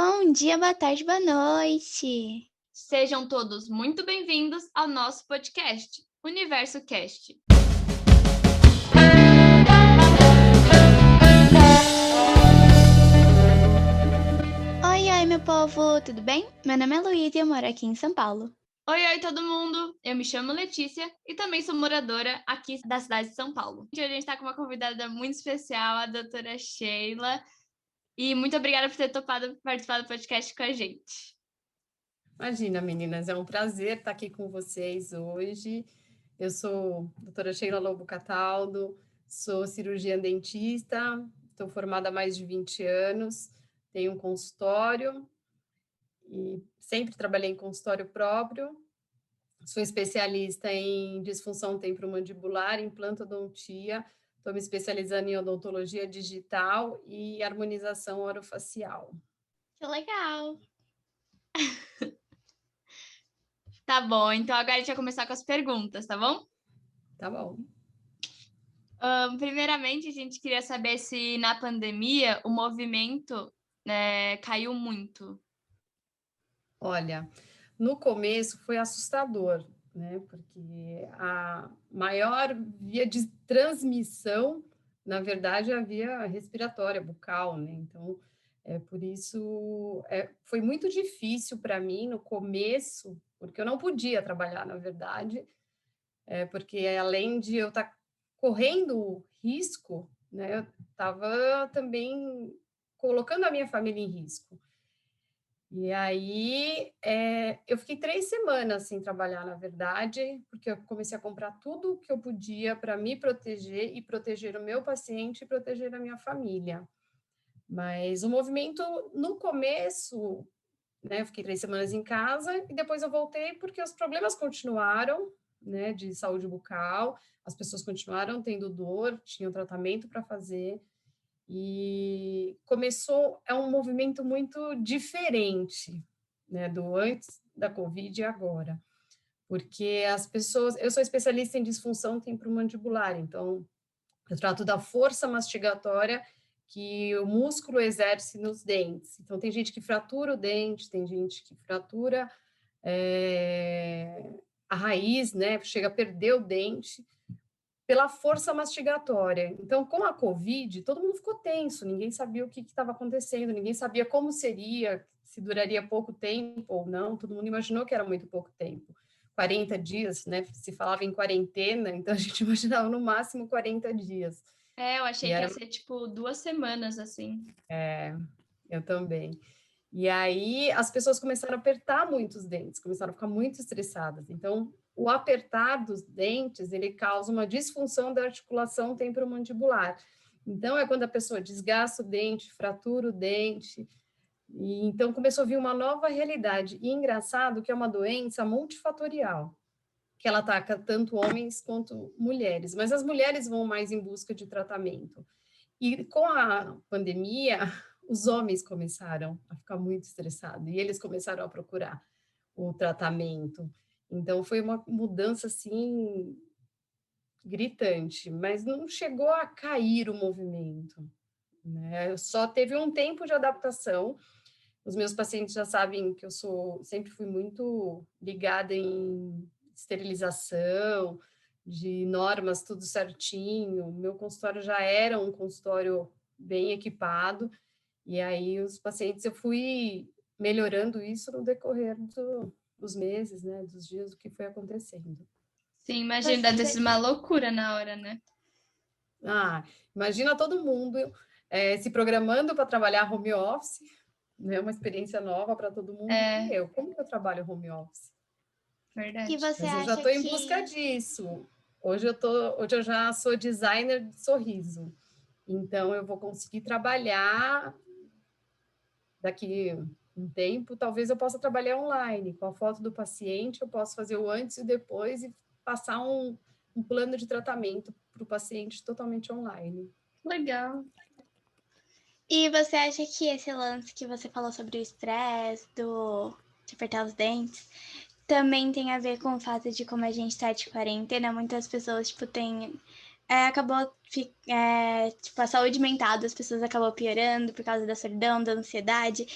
Bom dia, boa tarde, boa noite. Sejam todos muito bem-vindos ao nosso podcast, Universo Cast. Oi, oi, meu povo, tudo bem? Meu nome é Luísa e eu moro aqui em São Paulo. Oi, oi, todo mundo! Eu me chamo Letícia e também sou moradora aqui da cidade de São Paulo. Hoje a gente está com uma convidada muito especial, a doutora Sheila. E muito obrigada por ter topado participar do podcast com a gente. Imagina, meninas, é um prazer estar aqui com vocês hoje. Eu sou a doutora Sheila Lobo Cataldo, sou cirurgiã dentista, estou formada há mais de 20 anos, tenho um consultório e sempre trabalhei em consultório próprio. Sou especialista em disfunção temporomandibular, implantodontia, Estou me especializando em odontologia digital e harmonização orofacial. Que legal! tá bom, então agora a gente vai começar com as perguntas, tá bom? Tá bom. Um, primeiramente, a gente queria saber se na pandemia o movimento né, caiu muito. Olha, no começo foi assustador, né? Porque a maior via de transmissão, na verdade, é a via respiratória, bucal, né? Então, é por isso é, foi muito difícil para mim no começo, porque eu não podia trabalhar, na verdade, é, porque além de eu estar tá correndo risco, né, eu estava também colocando a minha família em risco. E aí é, eu fiquei três semanas sem trabalhar, na verdade, porque eu comecei a comprar tudo que eu podia para me proteger e proteger o meu paciente e proteger a minha família. Mas o movimento, no começo, né, eu fiquei três semanas em casa e depois eu voltei porque os problemas continuaram, né, de saúde bucal, as pessoas continuaram tendo dor, tinham tratamento para fazer, e começou, é um movimento muito diferente, né, do antes da Covid e agora. Porque as pessoas, eu sou especialista em disfunção temporomandibular, então eu trato da força mastigatória que o músculo exerce nos dentes. Então, tem gente que fratura o dente, tem gente que fratura é, a raiz, né? Chega a perder o dente pela força mastigatória. Então, com a Covid, todo mundo ficou tenso, ninguém sabia o que estava acontecendo, ninguém sabia como seria, se duraria pouco tempo ou não, todo mundo imaginou que era muito pouco tempo. 40 dias, né? Se falava em quarentena, então a gente imaginava no máximo 40 dias. É, eu achei e que era... ia ser tipo duas semanas assim. É, eu também. E aí as pessoas começaram a apertar muito os dentes, começaram a ficar muito estressadas. Então, o apertar dos dentes, ele causa uma disfunção da articulação temporomandibular. Então, é quando a pessoa desgasta o dente, fratura o dente, e então começou a vir uma nova realidade. E engraçado que é uma doença multifatorial, que ela ataca tanto homens quanto mulheres, mas as mulheres vão mais em busca de tratamento. E com a pandemia, os homens começaram a ficar muito estressados e eles começaram a procurar o tratamento. Então foi uma mudança assim gritante, mas não chegou a cair o movimento. Né? Só teve um tempo de adaptação. Os meus pacientes já sabem que eu sou sempre fui muito ligada em esterilização, de normas tudo certinho. Meu consultório já era um consultório bem equipado e aí os pacientes eu fui melhorando isso no decorrer do, dos meses, né, dos dias, o que foi acontecendo. Sim, imagina, deve ser uma loucura na hora, né? Ah, imagina todo mundo é, se programando para trabalhar home office, né? Uma experiência nova para todo mundo. É. E eu, como que eu trabalho home office? Verdade. E você Mas eu já estou em busca disso. Hoje eu tô, hoje eu já sou designer de sorriso. Então eu vou conseguir trabalhar daqui um tempo, talvez eu possa trabalhar online. Com a foto do paciente, eu posso fazer o antes e o depois e passar um, um plano de tratamento para o paciente totalmente online. Legal. E você acha que esse lance que você falou sobre o estresse, do de apertar os dentes, também tem a ver com o fato de como a gente está de quarentena, muitas pessoas, tipo, tem... É, acabou, é, tipo, a saúde mental das pessoas acabou piorando por causa da solidão, da ansiedade.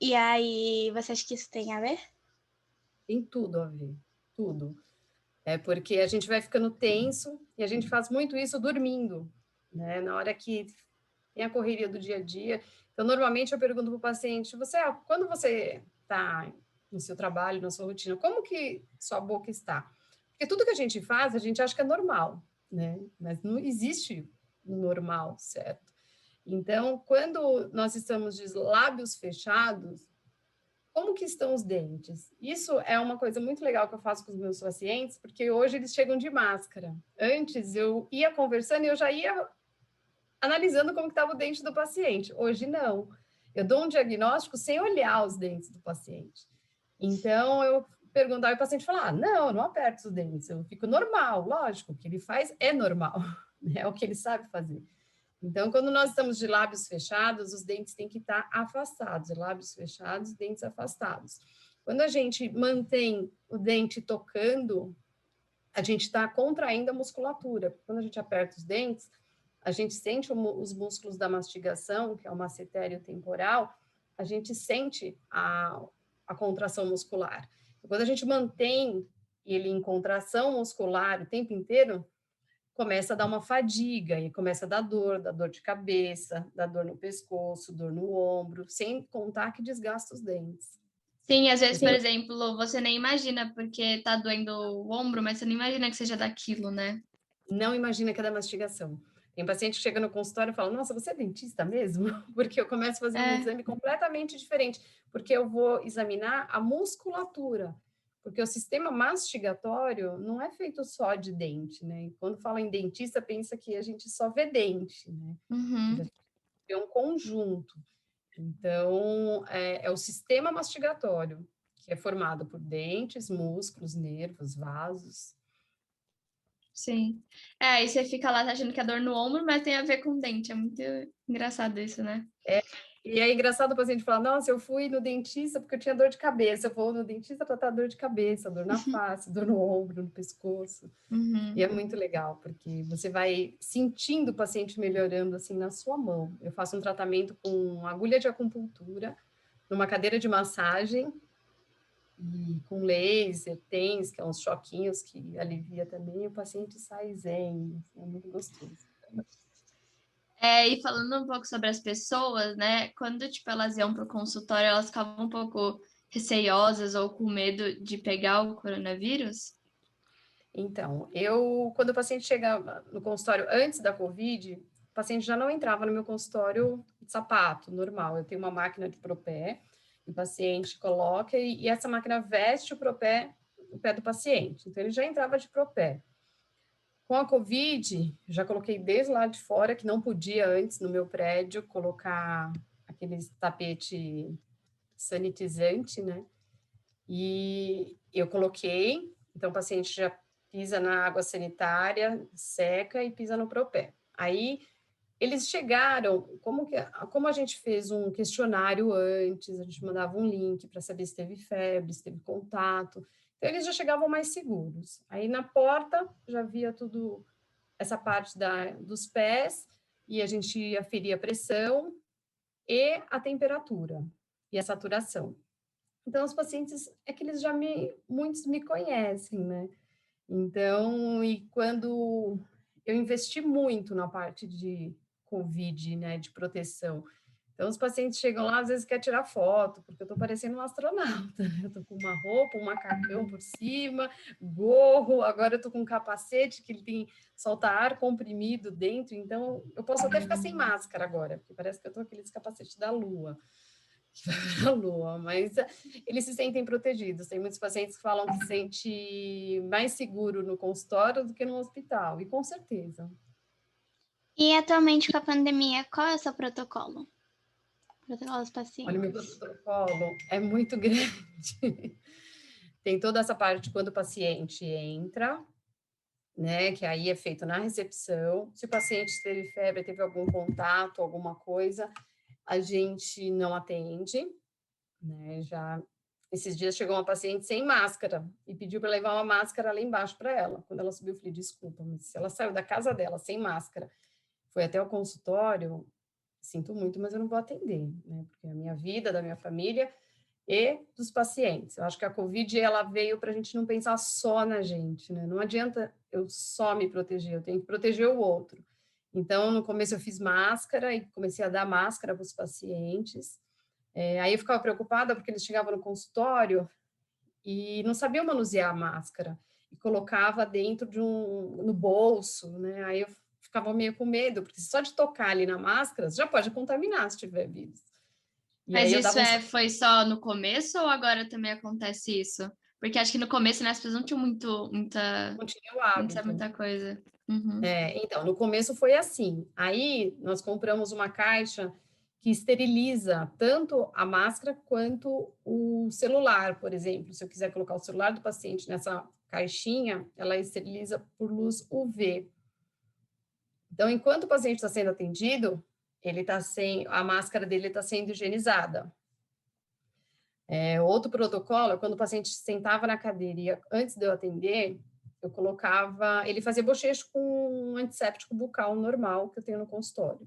E aí, você acha que isso tem a ver? Tem tudo a ver, tudo. É porque a gente vai ficando tenso e a gente faz muito isso dormindo, né? Na hora que tem a correria do dia a dia. Então, normalmente eu pergunto para o paciente: você, quando você está no seu trabalho, na sua rotina, como que sua boca está? Porque tudo que a gente faz, a gente acha que é normal, né? Mas não existe normal, certo? Então, quando nós estamos de lábios fechados, como que estão os dentes? Isso é uma coisa muito legal que eu faço com os meus pacientes, porque hoje eles chegam de máscara. Antes eu ia conversando e eu já ia analisando como estava o dente do paciente. Hoje não. Eu dou um diagnóstico sem olhar os dentes do paciente. Então eu perguntar e o paciente falar: ah, não, eu não aperto os dentes, eu fico normal. Lógico, o que ele faz é normal, é o que ele sabe fazer. Então, quando nós estamos de lábios fechados, os dentes têm que estar afastados, lábios fechados, dentes afastados. Quando a gente mantém o dente tocando, a gente está contraindo a musculatura. Quando a gente aperta os dentes, a gente sente os músculos da mastigação, que é o massetério temporal, a gente sente a, a contração muscular. Quando a gente mantém ele em contração muscular o tempo inteiro, começa a dar uma fadiga e começa a dar dor, dar dor de cabeça, dar dor no pescoço, dor no ombro, sem contar que desgasta os dentes. Sim, às vezes, por exemplo, você nem imagina porque tá doendo o ombro, mas você não imagina que seja daquilo, né? Não imagina que é da mastigação. Tem paciente que chega no consultório e fala: Nossa, você é dentista mesmo? Porque eu começo a fazer é. um exame completamente diferente, porque eu vou examinar a musculatura porque o sistema mastigatório não é feito só de dente, né? E quando fala em dentista, pensa que a gente só vê dente, né? Uhum. É um conjunto. Então, é, é, o sistema mastigatório, que é formado por dentes, músculos, nervos, vasos. Sim. É, aí você fica lá achando que é dor no ombro, mas tem a ver com dente. É muito engraçado isso, né? É, e é engraçado o paciente falar: Nossa, eu fui no dentista porque eu tinha dor de cabeça. Eu vou no dentista para tratar dor de cabeça, dor na uhum. face, dor no ombro, no pescoço. Uhum. E é muito legal, porque você vai sentindo o paciente melhorando assim na sua mão. Eu faço um tratamento com agulha de acupuntura, numa cadeira de massagem, e com laser, TENS, que é uns choquinhos que alivia também, e o paciente sai zen. Assim, é muito gostoso. É, e falando um pouco sobre as pessoas, né? Quando tipo, elas iam para o consultório, elas ficavam um pouco receiosas ou com medo de pegar o coronavírus? Então, eu, quando o paciente chegava no consultório antes da Covid, o paciente já não entrava no meu consultório de sapato normal. Eu tenho uma máquina de propé, o paciente coloca e, e essa máquina veste o propé, o pé do paciente. Então, ele já entrava de propé. Com a Covid, já coloquei desde lá de fora, que não podia antes no meu prédio colocar aquele tapete sanitizante, né? E eu coloquei, então o paciente já pisa na água sanitária, seca e pisa no propé. Aí eles chegaram, como, que, como a gente fez um questionário antes, a gente mandava um link para saber se teve febre, se teve contato. Então, eles já chegavam mais seguros. Aí na porta já via tudo, essa parte da, dos pés, e a gente aferia a pressão e a temperatura e a saturação. Então, os pacientes, é que eles já me, muitos me conhecem, né? Então, e quando eu investi muito na parte de Covid, né, de proteção, então, os pacientes chegam lá, às vezes quer tirar foto, porque eu estou parecendo um astronauta. Eu estou com uma roupa, um macacão por cima, gorro, agora eu estou com um capacete que tem solta ar comprimido dentro, então eu posso até ficar sem máscara agora, porque parece que eu estou aqueles capacete da lua. Da lua, mas eles se sentem protegidos. Tem muitos pacientes que falam que se sente mais seguro no consultório do que no hospital, e com certeza. E atualmente com a pandemia, qual é o seu protocolo? Protocolo dos pacientes. Olha, meu protocolo é muito grande. Tem toda essa parte quando o paciente entra, né? Que aí é feito na recepção. Se o paciente teve febre, teve algum contato, alguma coisa, a gente não atende, né? Já esses dias chegou uma paciente sem máscara e pediu para levar uma máscara lá embaixo para ela. Quando ela subiu, eu falei: desculpa, mas se ela saiu da casa dela sem máscara, foi até o consultório, sinto muito, mas eu não vou atender, né? Porque é a minha vida, da minha família e dos pacientes. Eu acho que a Covid ela veio para a gente não pensar só na gente, né? Não adianta eu só me proteger, eu tenho que proteger o outro. Então, no começo eu fiz máscara e comecei a dar máscara para os pacientes. É, aí eu ficava preocupada porque eles chegavam no consultório e não sabiam manusear a máscara e colocava dentro de um no bolso, né? Aí eu ficava meio com medo, porque só de tocar ali na máscara já pode contaminar se tiver vírus. E Mas isso é, foi só no começo ou agora também acontece isso? Porque acho que no começo né, as pessoas não tinham muito, muita, não tinha o hábito. muita, muita coisa. Uhum. É, então, no começo foi assim. Aí nós compramos uma caixa que esteriliza tanto a máscara quanto o celular, por exemplo. Se eu quiser colocar o celular do paciente nessa caixinha, ela esteriliza por luz UV. Então, enquanto o paciente está sendo atendido, ele está sem a máscara dele está sendo higienizada. É, outro protocolo é quando o paciente sentava na cadeira e antes de eu atender, eu colocava, ele fazia bochecho com um antisséptico bucal normal que eu tenho no consultório.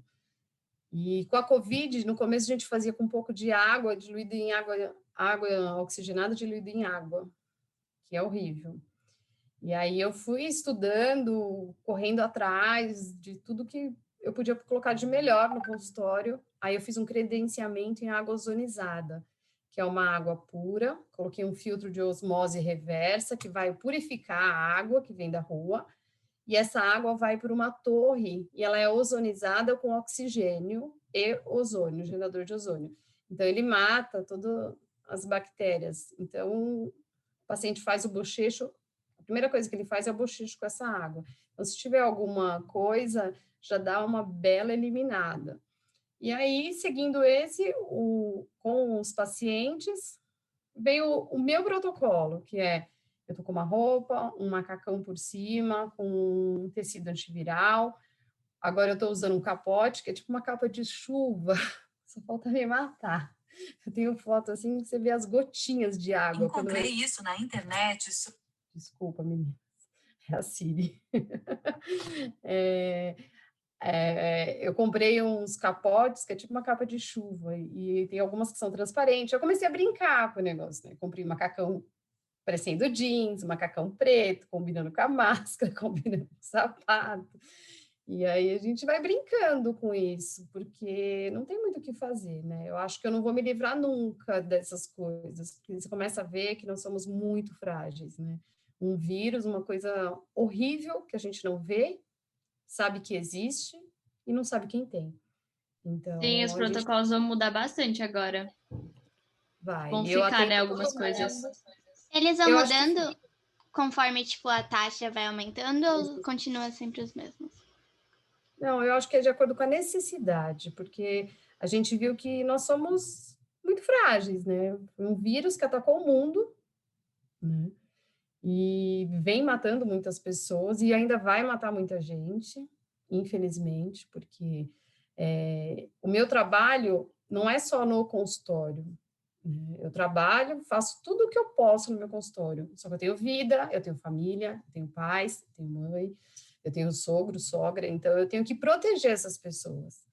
E com a Covid, no começo a gente fazia com um pouco de água, diluído em água, água oxigenada diluído em água, que é horrível. E aí eu fui estudando, correndo atrás de tudo que eu podia colocar de melhor no consultório. Aí eu fiz um credenciamento em água ozonizada, que é uma água pura. Coloquei um filtro de osmose reversa que vai purificar a água que vem da rua. E essa água vai para uma torre e ela é ozonizada com oxigênio e ozônio, gerador de ozônio. Então ele mata todas as bactérias. Então o paciente faz o bochecho a primeira coisa que ele faz é o bochicho com essa água. Então, se tiver alguma coisa, já dá uma bela eliminada. E aí, seguindo esse, o, com os pacientes, veio o, o meu protocolo, que é eu tô com uma roupa, um macacão por cima, com um tecido antiviral. Agora eu estou usando um capote, que é tipo uma capa de chuva. Só falta me matar. Eu tenho foto assim que você vê as gotinhas de água. Encontrei eu... isso na internet. Desculpa, meninas. É a Siri. é, é, eu comprei uns capotes, que é tipo uma capa de chuva, e tem algumas que são transparentes. Eu comecei a brincar com o negócio, né? Comprei macacão parecendo jeans, macacão preto, combinando com a máscara, combinando com o sapato. E aí a gente vai brincando com isso, porque não tem muito o que fazer, né? Eu acho que eu não vou me livrar nunca dessas coisas, porque você começa a ver que nós somos muito frágeis, né? Um vírus, uma coisa horrível que a gente não vê, sabe que existe e não sabe quem tem. Então, Sim, os protocolos gente... vão mudar bastante agora. Vai. Vão ficar, né, algumas coisas. Eles vão eu mudando que... conforme, tipo, a taxa vai aumentando ou continua sempre os mesmos? Não, eu acho que é de acordo com a necessidade, porque a gente viu que nós somos muito frágeis, né? Um vírus que atacou o mundo, né? E vem matando muitas pessoas e ainda vai matar muita gente, infelizmente, porque é, o meu trabalho não é só no consultório. Né? Eu trabalho, faço tudo o que eu posso no meu consultório. Só que eu tenho vida, eu tenho família, eu tenho pais, eu tenho mãe, eu tenho sogro, sogra, então eu tenho que proteger essas pessoas.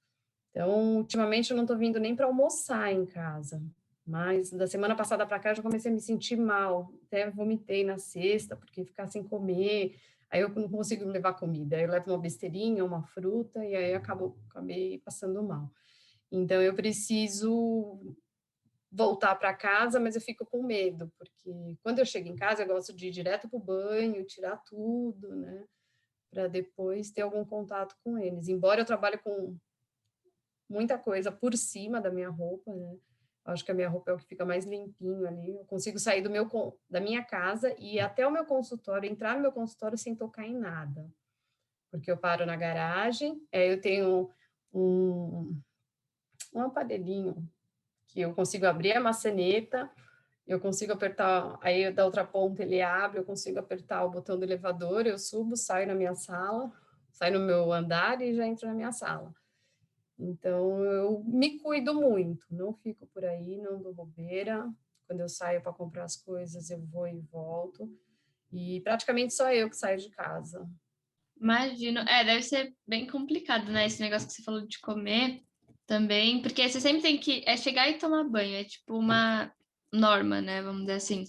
Então, ultimamente eu não estou vindo nem para almoçar em casa, mas da semana passada para cá eu já comecei a me sentir mal. Até vomitei na sexta, porque ficar sem comer. Aí eu não consigo levar comida. Aí eu levo uma besteirinha, uma fruta, e aí eu acabo, acabei passando mal. Então eu preciso voltar para casa, mas eu fico com medo, porque quando eu chego em casa eu gosto de ir direto para o banho, tirar tudo, né? Para depois ter algum contato com eles. Embora eu trabalhe com muita coisa por cima da minha roupa, né? Acho que a minha roupa é o que fica mais limpinho ali. Eu consigo sair do meu da minha casa e até o meu consultório, entrar no meu consultório sem tocar em nada. Porque eu paro na garagem, é, eu tenho um, um aparelhinho que eu consigo abrir a maçaneta, eu consigo apertar, aí da outra ponta ele abre, eu consigo apertar o botão do elevador, eu subo, saio na minha sala, saio no meu andar e já entro na minha sala. Então, eu me cuido muito, não fico por aí, não dou bobeira. Quando eu saio para comprar as coisas, eu vou e volto. E praticamente só eu que saio de casa. Imagino. É, deve ser bem complicado, né? Esse negócio que você falou de comer. também, porque você sempre tem que é chegar e tomar banho, é tipo uma norma, né? Vamos dizer assim.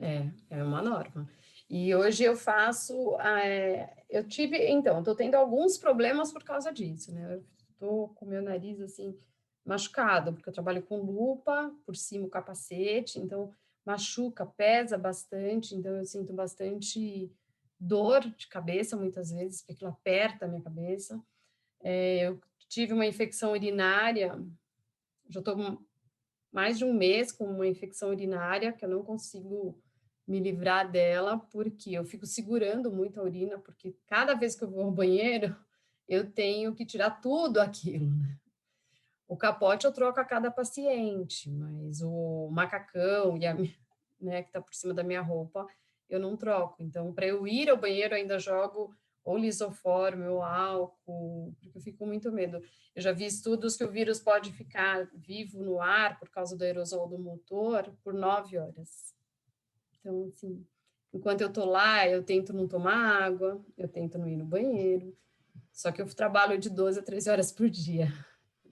É, é uma norma. E hoje eu faço, é, eu tive, então, estou tendo alguns problemas por causa disso, né? Eu estou com meu nariz assim machucado, porque eu trabalho com lupa, por cima o capacete, então machuca, pesa bastante, então eu sinto bastante dor de cabeça muitas vezes, porque aquilo aperta a minha cabeça. É, eu tive uma infecção urinária, já estou mais de um mês com uma infecção urinária que eu não consigo me livrar dela, porque eu fico segurando muito a urina, porque cada vez que eu vou ao banheiro, eu tenho que tirar tudo aquilo, né? O capote eu troco a cada paciente, mas o macacão e a né, que está por cima da minha roupa, eu não troco. Então, para eu ir ao banheiro, ainda jogo ou lisoforme ou álcool, porque eu fico com muito medo. Eu já vi estudos que o vírus pode ficar vivo no ar por causa do aerosol do motor por nove horas. Então, assim, enquanto eu tô lá, eu tento não tomar água, eu tento não ir no banheiro, só que eu trabalho de 12 a 13 horas por dia.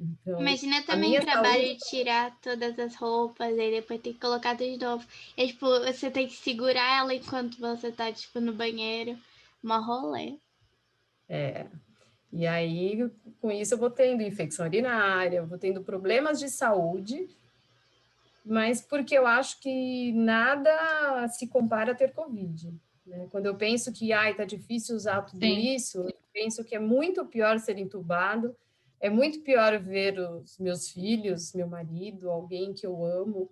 Então, Imagina também o trabalho saúde... de tirar todas as roupas e depois ter que colocar tudo de novo. E, tipo, você tem que segurar ela enquanto você tá, tipo, no banheiro. Uma rolê. É. E aí, com isso, eu vou tendo infecção urinária, vou tendo problemas de saúde, mas porque eu acho que nada se compara a ter Covid. Né? Quando eu penso que, ai, tá difícil usar tudo Sim. isso, penso que é muito pior ser entubado, é muito pior ver os meus filhos, meu marido, alguém que eu amo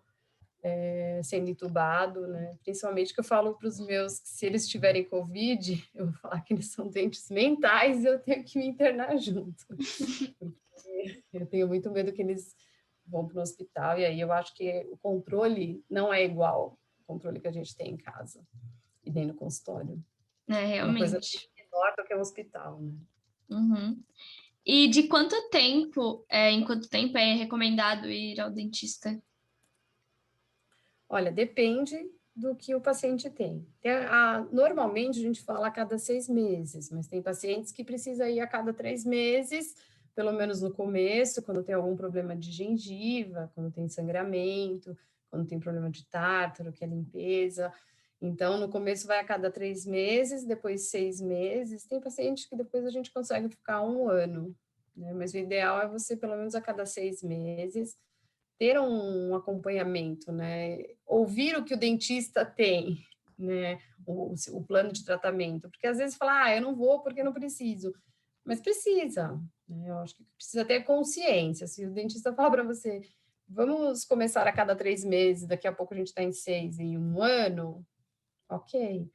é, sendo entubado, né? Principalmente que eu falo para os meus que se eles tiverem Covid, eu vou falar que eles são doentes mentais e eu tenho que me internar junto. eu tenho muito medo que eles vão para o hospital e aí eu acho que o controle não é igual ao controle que a gente tem em casa e nem no consultório. É, realmente. Do que o hospital, né? Uhum. E de quanto tempo, é, em quanto tempo é recomendado ir ao dentista? Olha, depende do que o paciente tem. tem a, normalmente a gente fala a cada seis meses, mas tem pacientes que precisam ir a cada três meses, pelo menos no começo, quando tem algum problema de gengiva, quando tem sangramento, quando tem problema de tártaro, que é limpeza. Então, no começo vai a cada três meses, depois seis meses. Tem paciente que depois a gente consegue ficar um ano, né? Mas o ideal é você, pelo menos a cada seis meses, ter um acompanhamento, né? Ouvir o que o dentista tem, né? O, o plano de tratamento. Porque às vezes fala, ah, eu não vou porque não preciso. Mas precisa, né? Eu acho que precisa ter consciência. Se o dentista falar para você, vamos começar a cada três meses, daqui a pouco a gente está em seis, em um ano, ok.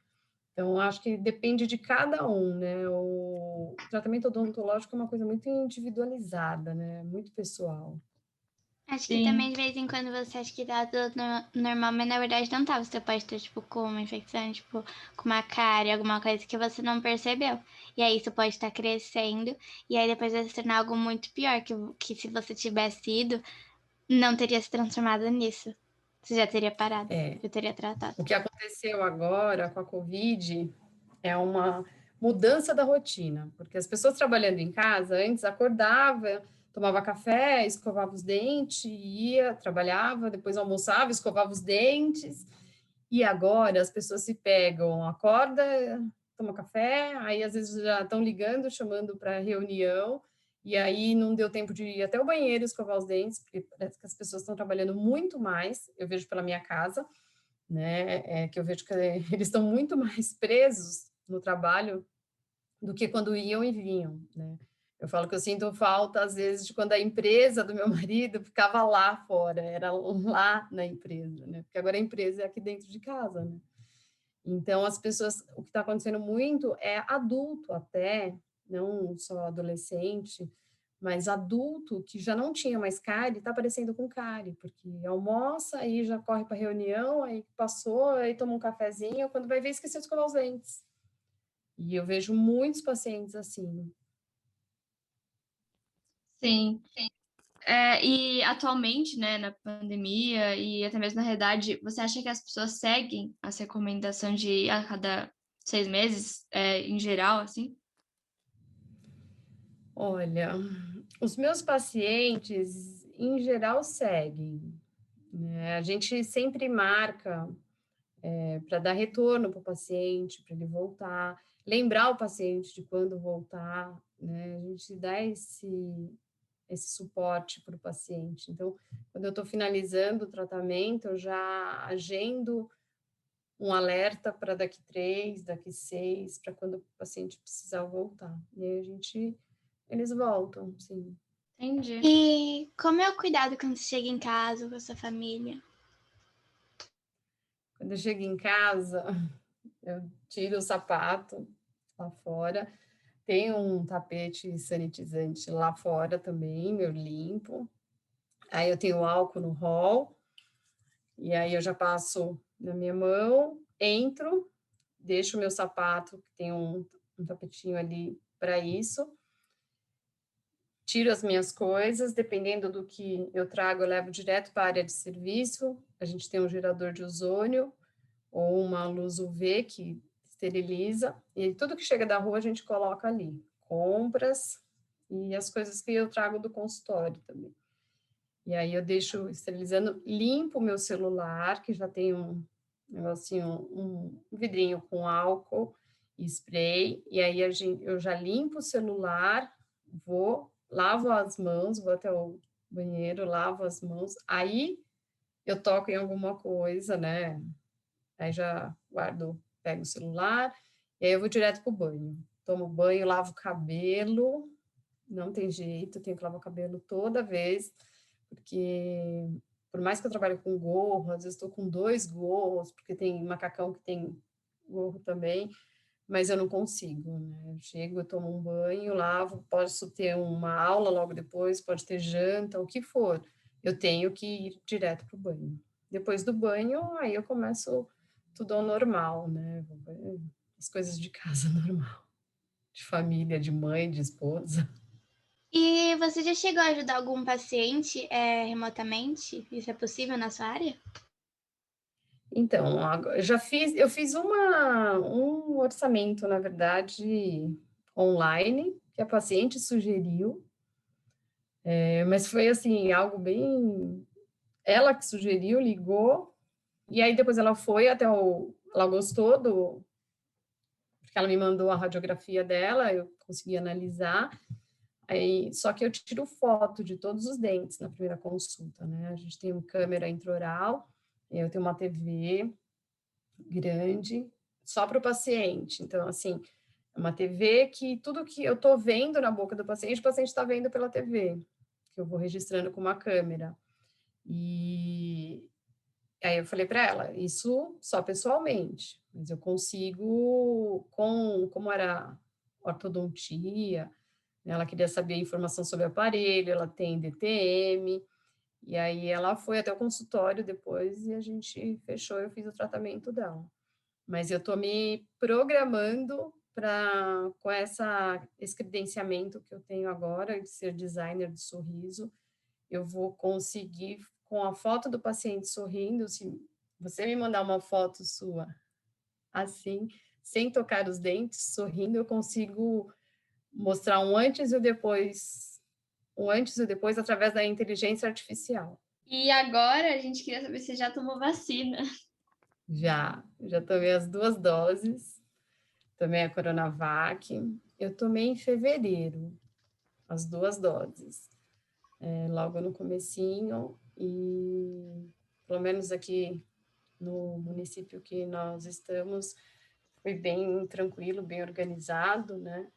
Então, acho que depende de cada um, né? O tratamento odontológico é uma coisa muito individualizada, né? Muito pessoal. Acho Sim. que também de vez em quando você acha que tá tudo normal, mas na verdade não tá. Você pode ter, tipo, com uma infecção, tipo, com uma cárie, alguma coisa que você não percebeu. E aí isso pode estar tá crescendo, e aí depois vai se tornar algo muito pior, que, que se você tivesse ido, não teria se transformado nisso. Você já teria parado, é. eu teria tratado. O que aconteceu agora com a Covid é uma mudança da rotina, porque as pessoas trabalhando em casa antes acordava, tomava café, escovava os dentes, ia, trabalhava, depois almoçava, escovava os dentes. E agora as pessoas se pegam, acorda, toma café, aí às vezes já estão ligando, chamando para reunião, e aí não deu tempo de ir até o banheiro escovar os dentes, porque parece que as pessoas estão trabalhando muito mais, eu vejo pela minha casa, né, é que eu vejo que eles estão muito mais presos no trabalho do que quando iam e vinham, né. Eu falo que eu sinto falta, às vezes, de quando a empresa do meu marido ficava lá fora, era lá na empresa, né, porque agora a empresa é aqui dentro de casa, né. Então, as pessoas, o que está acontecendo muito é adulto até, não só adolescente, mas adulto que já não tinha mais cárie, está aparecendo com cárie, porque almoça, aí já corre para reunião, aí passou, aí toma um cafezinho, quando vai ver, esqueceu de escovar os dentes. E eu vejo muitos pacientes assim. Sim. Sim. É, e atualmente, né, na pandemia e até mesmo na realidade, você acha que as pessoas seguem essa recomendação de a cada seis meses, é, em geral, assim? Olha, os meus pacientes, em geral, seguem. Né? A gente sempre marca é, para dar retorno para o paciente, para ele voltar, lembrar o paciente de quando voltar, né? A gente dá esse, esse suporte para o paciente. Então, quando eu estou finalizando o tratamento, eu já agendo um alerta para daqui três, daqui seis, para quando o paciente precisar voltar. E aí a gente, eles voltam, sim. Entendi. E como é o cuidado quando você chega em casa com a sua família? Quando eu chego em casa, eu tiro o sapato lá fora. Tem um tapete sanitizante lá fora também, eu limpo. Aí eu tenho álcool no hall. E aí eu já passo na minha mão, entro, deixo o meu sapato, que tem um, um tapetinho ali para isso. Tiro as minhas coisas, dependendo do que eu trago, eu levo direto para a área de serviço. A gente tem um gerador de ozônio ou uma luz UV que esteriliza, e tudo que chega da rua a gente coloca ali. Compras e as coisas que eu trago do consultório também. E aí eu deixo esterilizando, limpo meu celular, que já tem um negocinho, um vidrinho com álcool e spray, e aí a gente, eu já limpo o celular, vou, lavo as mãos, vou até o banheiro, lavo as mãos, aí eu toco em alguma coisa, né? Aí já guardo, pego o celular, e aí eu vou direto pro banho. Tomo banho, lavo o cabelo, não tem jeito, tenho que lavar o cabelo toda vez, porque por mais que eu trabalhe com gorro, às vezes estou com dois gorros, porque tem macacão que tem gorro também, mas eu não consigo, né? Eu chego, eu tomo um banho, lavo, posso ter uma aula logo depois, pode ter janta, o que for. Eu tenho que ir direto para o banho. Depois do banho, aí eu começo tudo ao normal, né? As coisas de casa normal, de família, de mãe, de esposa. E você já chegou a ajudar algum paciente é, remotamente? Isso é possível na sua área? Então, já fiz, eu fiz uma, um orçamento, na verdade, online, que a paciente sugeriu, é, mas foi assim, algo bem. Ela que sugeriu, ligou, e aí depois ela foi até o. Ela gostou do. Porque ela me mandou a radiografia dela, eu consegui analisar. Aí, só que eu tiro foto de todos os dentes na primeira consulta, né? A gente tem uma câmera intraoral, eu tenho uma TV grande, só para o paciente. Então, assim, é uma TV que tudo que eu estou vendo na boca do paciente, o paciente está vendo pela TV, que eu vou registrando com uma câmera. E aí eu falei para ela, isso só pessoalmente, mas eu consigo, com como era ortodontia, ela queria saber informação sobre o aparelho, ela tem DTM, e aí ela foi até o consultório depois e a gente fechou, eu fiz o tratamento dela. Mas eu estou me programando para com essa esse credenciamento que eu tenho agora de ser designer de sorriso, eu vou conseguir com a foto do paciente sorrindo, se você me mandar uma foto sua assim, sem tocar os dentes, sorrindo, eu consigo mostrar um antes e o depois, um antes e o depois através da inteligência artificial. E agora a gente queria saber se você já tomou vacina. Já, já tomei as duas doses. Tomei a Coronavac. Eu tomei em fevereiro as duas doses. É, logo no comecinho e pelo menos aqui no município que nós estamos foi bem tranquilo, bem organizado, né?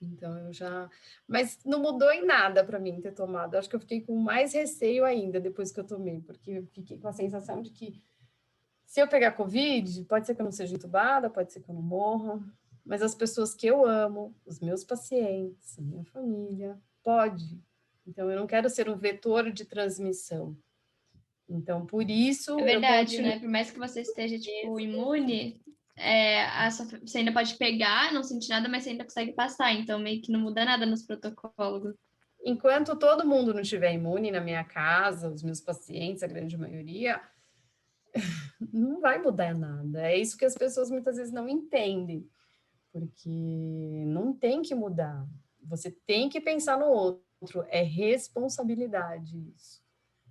Então eu já. Mas não mudou em nada para mim ter tomado. Acho que eu fiquei com mais receio ainda depois que eu tomei, porque eu fiquei com a sensação de que se eu pegar Covid, pode ser que eu não seja entubada, pode ser que eu não morra, mas as pessoas que eu amo, os meus pacientes, a minha família, pode. Então eu não quero ser um vetor de transmissão. Então, por isso. É verdade, né? Por mais que você esteja, tipo, imune, é, a, você ainda pode pegar, não sentir nada, mas você ainda consegue passar. Então, meio que não muda nada nos protocolos. Enquanto todo mundo não estiver imune na minha casa, os meus pacientes, a grande maioria, não vai mudar nada. É isso que as pessoas muitas vezes não entendem, porque não tem que mudar. Você tem que pensar no outro, é responsabilidade isso.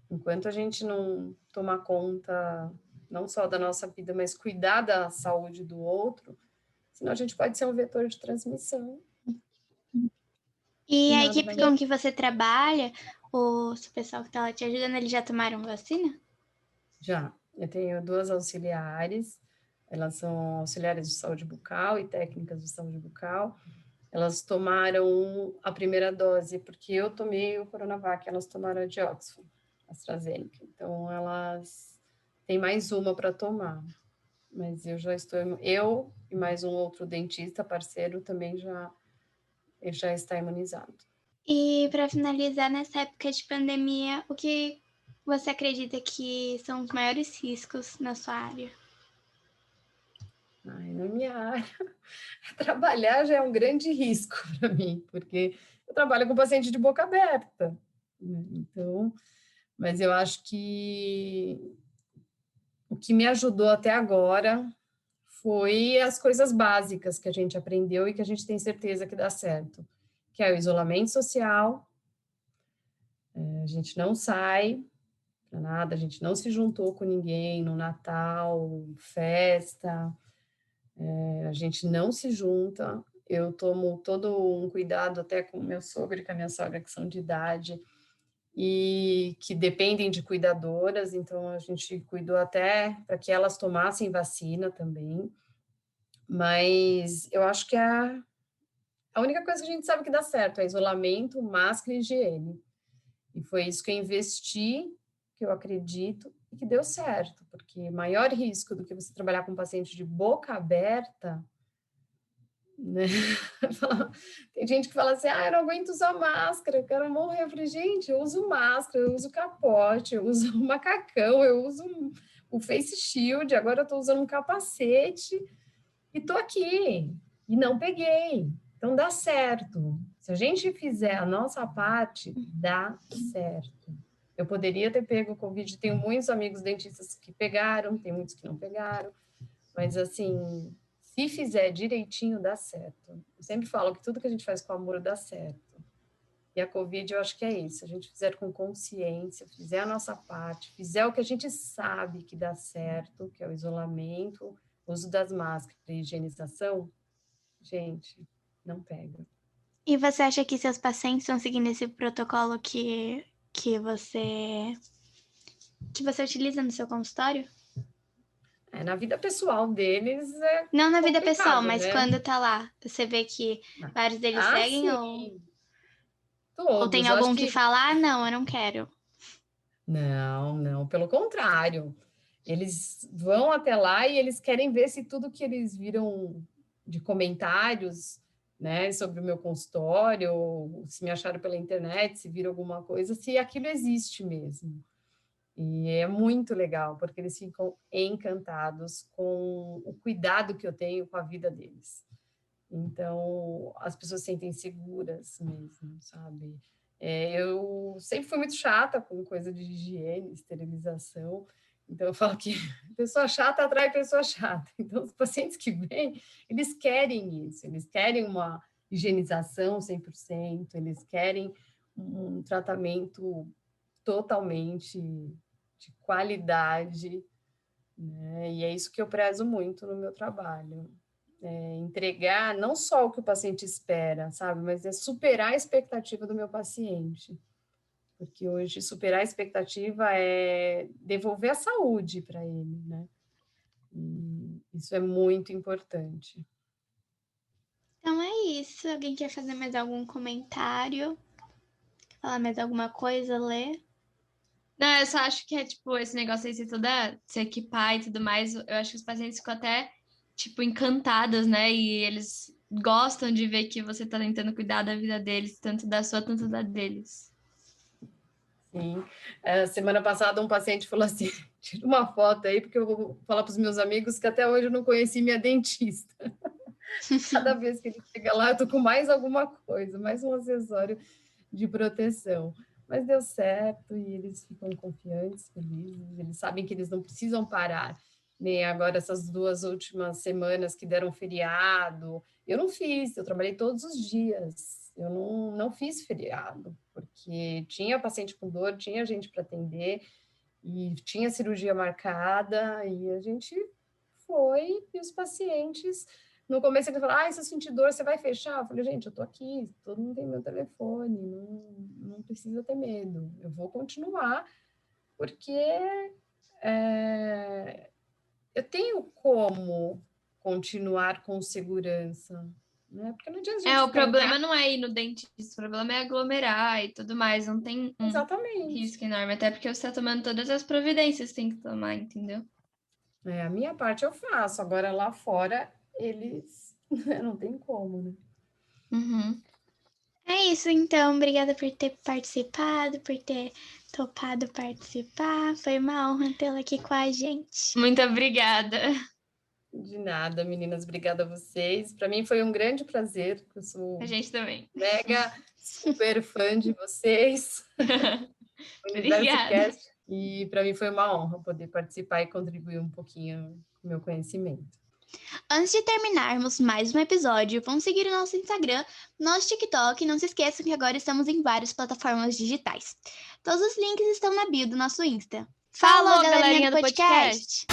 Enquanto a gente não tomar conta não só da nossa vida, mas cuidar da saúde do outro, senão a gente pode ser um vetor de transmissão. E a equipe com que você trabalha, o pessoal que está lá te ajudando, eles já tomaram vacina? Já. Eu tenho duas auxiliares, elas são auxiliares de saúde bucal e técnicas de saúde bucal. Elas tomaram a primeira dose, porque eu tomei o Coronavac, elas tomaram a de Oxford, AstraZeneca. Então, elas têm mais uma para tomar. Mas eu já estou, eu e mais um outro dentista parceiro também já, já está imunizado. E para finalizar, nessa época de pandemia, o que você acredita que são os maiores riscos na sua área? Ai, na minha área, trabalhar já é um grande risco para mim, porque eu trabalho com paciente de boca aberta. Né? Então, mas eu acho que o que me ajudou até agora foi as coisas básicas que a gente aprendeu e que a gente tem certeza que dá certo, que é o isolamento social, é, a gente não sai para nada, a gente não se juntou com ninguém no Natal, festa, é, a gente não se junta. Eu tomo todo um cuidado até com meu sogro e com a minha sogra, que são de idade e que dependem de cuidadoras, então a gente cuidou até para que elas tomassem vacina também. Mas eu acho que a, a única coisa que a gente sabe que dá certo é isolamento, máscara e higiene. E foi isso que eu investi, que eu acredito, e que deu certo, porque maior risco do que você trabalhar com um paciente de boca aberta, né? Tem gente que fala assim, ah, eu não aguento usar máscara, eu quero morrer. Eu gente, eu uso máscara, eu uso capote, eu uso macacão, eu uso o face shield, agora eu estou usando um capacete e tô aqui, e não peguei. Então dá certo. Se a gente fizer a nossa parte, dá certo. Eu poderia ter pego o Covid, tenho muitos amigos dentistas que pegaram, tem muitos que não pegaram, mas assim, se fizer direitinho, dá certo. Eu sempre falo que tudo que a gente faz com amor dá certo. E a Covid, eu acho que é isso. A gente fizer com consciência, fizer a nossa parte, fizer o que a gente sabe que dá certo, que é o isolamento, uso das máscaras e higienização, gente, não pega. E você acha que seus pacientes estão seguindo esse protocolo que que você que você utiliza no seu consultório? É, na vida pessoal deles é Não na vida pessoal, mas né? quando tá lá, você vê que ah. vários deles ah, seguem sim. ou Todos. Ou tem algum que... que fala, ah, não, eu não quero. Não, não, pelo contrário. Eles vão até lá e eles querem ver se tudo que eles viram de comentários né, sobre o meu consultório, ou se me acharam pela internet, se viram alguma coisa, se aquilo existe mesmo. E é muito legal, porque eles ficam encantados com o cuidado que eu tenho com a vida deles. Então, as pessoas se sentem seguras mesmo, sabe? É, eu sempre fui muito chata com coisa de higiene, esterilização, então, eu falo que pessoa chata atrai pessoa chata. Então, os pacientes que vêm, eles querem isso, eles querem uma higienização 100%, eles querem um tratamento totalmente de qualidade, né? E é isso que eu prezo muito no meu trabalho. É entregar não só o que o paciente espera, sabe, mas é superar a expectativa do meu paciente porque hoje superar a expectativa é devolver a saúde para ele, né? E isso é muito importante. Então é isso. Alguém quer fazer mais algum comentário? Falar mais alguma coisa, ler? Não, eu só acho que é tipo esse negócio aí, se toda se equipar e tudo mais, eu acho que os pacientes ficam até tipo encantados, né? E eles gostam de ver que você tá tentando cuidar da vida deles, tanto da sua, tanto da deles. Sim. É, semana passada um paciente falou assim: tira uma foto aí, porque eu vou falar para os meus amigos que até hoje eu não conheci minha dentista. Cada vez que ele chega lá, eu tô com mais alguma coisa, mais um acessório de proteção. Mas deu certo e eles ficam confiantes, felizes, eles sabem que eles não precisam parar. Nem agora, essas duas últimas semanas que deram feriado. Eu não fiz, eu trabalhei todos os dias Eu não, não fiz feriado, porque tinha paciente com dor, tinha gente para atender, e tinha cirurgia marcada, e a gente foi, e os pacientes, no começo ele falou, ah, se eu sentir dor, você vai fechar? Eu falei, gente, eu tô aqui, todo mundo tem meu telefone, não, não precisa ter medo, eu vou continuar, porque é, eu tenho como continuar com segurança, né? Porque não adianta É, o problema não é ir no dentista, o problema é aglomerar e tudo mais, não tem um Exatamente. risco enorme, até porque você está tomando todas as providências que tem que tomar, entendeu? É, a minha parte eu faço, agora lá fora eles não tem como, né? Uhum. É isso, então. Obrigada por ter participado, por ter topado participar. Foi uma honra tê-la aqui com a gente. Muito obrigada. De nada, meninas, obrigada a vocês. Para mim foi um grande prazer, eu sou A gente também. mega super fã de vocês. Obrigada. E para mim foi uma honra poder participar e contribuir um pouquinho com o meu conhecimento. Antes de terminarmos mais um episódio, vão seguir o nosso Instagram, nosso TikTok e não se esqueçam que agora estamos em várias plataformas digitais. Todos os links estão na bio do nosso Insta. Falou, galerinha galerinha do podcast!